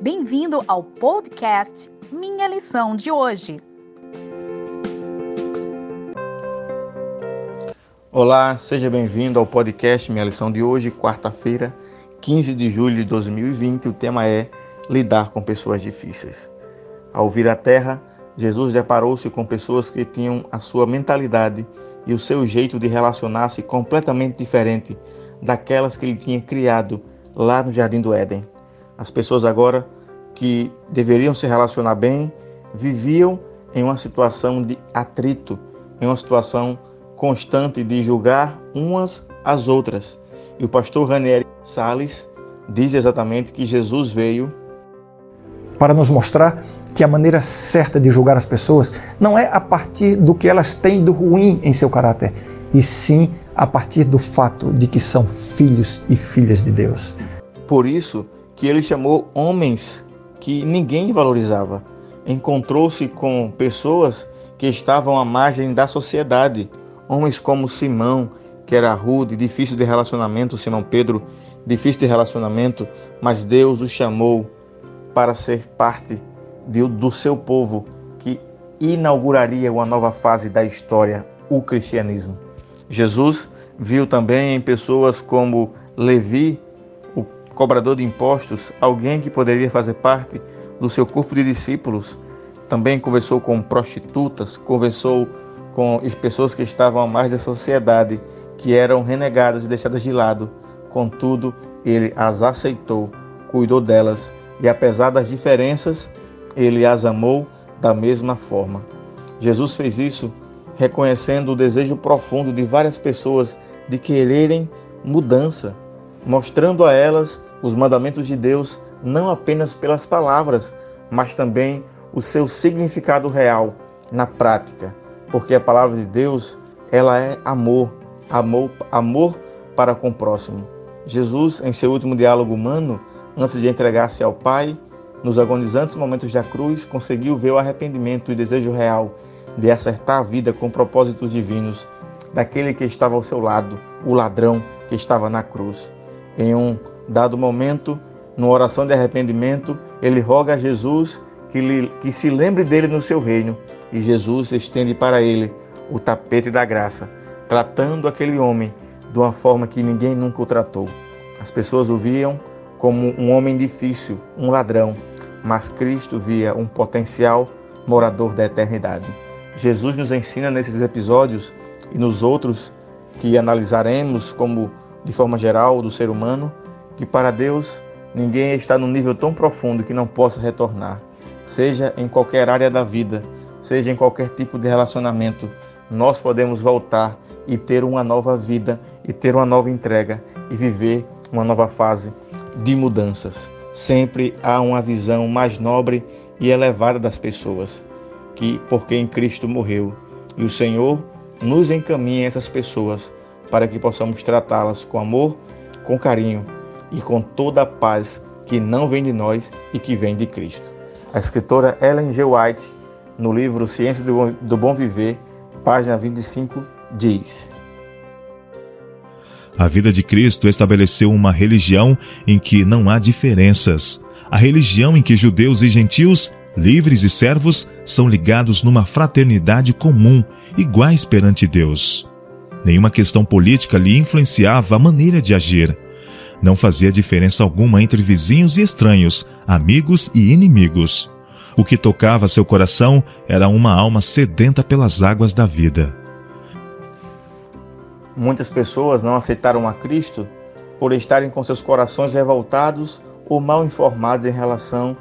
Bem-vindo ao podcast Minha Lição de Hoje. Olá, seja bem-vindo ao podcast Minha Lição de Hoje, quarta-feira, 15 de julho de 2020. O tema é Lidar com Pessoas Difíceis. Ao vir à Terra, Jesus deparou-se com pessoas que tinham a sua mentalidade e o seu jeito de relacionar-se completamente diferente daquelas que ele tinha criado lá no Jardim do Éden. As pessoas agora que deveriam se relacionar bem viviam em uma situação de atrito, em uma situação constante de julgar umas às outras. E o pastor Ranieri Sales diz exatamente que Jesus veio para nos mostrar que a maneira certa de julgar as pessoas não é a partir do que elas têm do ruim em seu caráter, e sim a partir do fato de que são filhos e filhas de Deus. Por isso que ele chamou homens que ninguém valorizava. Encontrou-se com pessoas que estavam à margem da sociedade, homens como Simão, que era rude, difícil de relacionamento, Simão Pedro, difícil de relacionamento, mas Deus o chamou para ser parte de, do seu povo que inauguraria uma nova fase da história, o cristianismo. Jesus viu também em pessoas como Levi, cobrador de impostos, alguém que poderia fazer parte do seu corpo de discípulos. Também conversou com prostitutas, conversou com pessoas que estavam à mais da sociedade, que eram renegadas e deixadas de lado. Contudo, ele as aceitou, cuidou delas e, apesar das diferenças, ele as amou da mesma forma. Jesus fez isso reconhecendo o desejo profundo de várias pessoas de quererem mudança, mostrando a elas os mandamentos de Deus não apenas pelas palavras, mas também o seu significado real na prática, porque a palavra de Deus, ela é amor, amor, amor para com o próximo. Jesus, em seu último diálogo humano, antes de entregar-se ao Pai, nos agonizantes momentos da cruz, conseguiu ver o arrependimento e desejo real de acertar a vida com propósitos divinos daquele que estava ao seu lado, o ladrão que estava na cruz. Em um dado momento, numa oração de arrependimento, ele roga a Jesus que, lhe, que se lembre dele no seu reino e Jesus estende para ele o tapete da graça, tratando aquele homem de uma forma que ninguém nunca o tratou. As pessoas o viam como um homem difícil, um ladrão, mas Cristo via um potencial morador da eternidade. Jesus nos ensina nesses episódios e nos outros que analisaremos como de forma geral do ser humano que para Deus ninguém está num nível tão profundo que não possa retornar. Seja em qualquer área da vida, seja em qualquer tipo de relacionamento, nós podemos voltar e ter uma nova vida e ter uma nova entrega e viver uma nova fase de mudanças. Sempre há uma visão mais nobre e elevada das pessoas, que por quem Cristo morreu. E o Senhor nos encaminha essas pessoas para que possamos tratá-las com amor, com carinho e com toda a paz que não vem de nós e que vem de Cristo. A escritora Ellen G. White, no livro Ciência do Bom Viver, página 25, diz: A vida de Cristo estabeleceu uma religião em que não há diferenças. A religião em que judeus e gentios, livres e servos, são ligados numa fraternidade comum, iguais perante Deus. Nenhuma questão política lhe influenciava a maneira de agir. Não fazia diferença alguma entre vizinhos e estranhos, amigos e inimigos. O que tocava seu coração era uma alma sedenta pelas águas da vida. Muitas pessoas não aceitaram a Cristo por estarem com seus corações revoltados ou mal informados em relação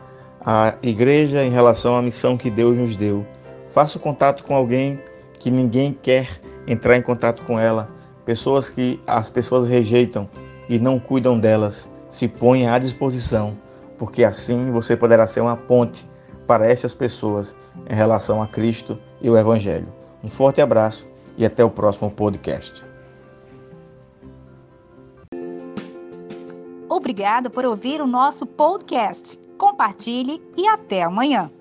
à igreja, em relação à missão que Deus nos deu. Faça contato com alguém que ninguém quer entrar em contato com ela, pessoas que as pessoas rejeitam, e não cuidam delas, se ponha à disposição, porque assim você poderá ser uma ponte para estas pessoas em relação a Cristo e o Evangelho. Um forte abraço e até o próximo podcast. Obrigado por ouvir o nosso podcast. Compartilhe e até amanhã.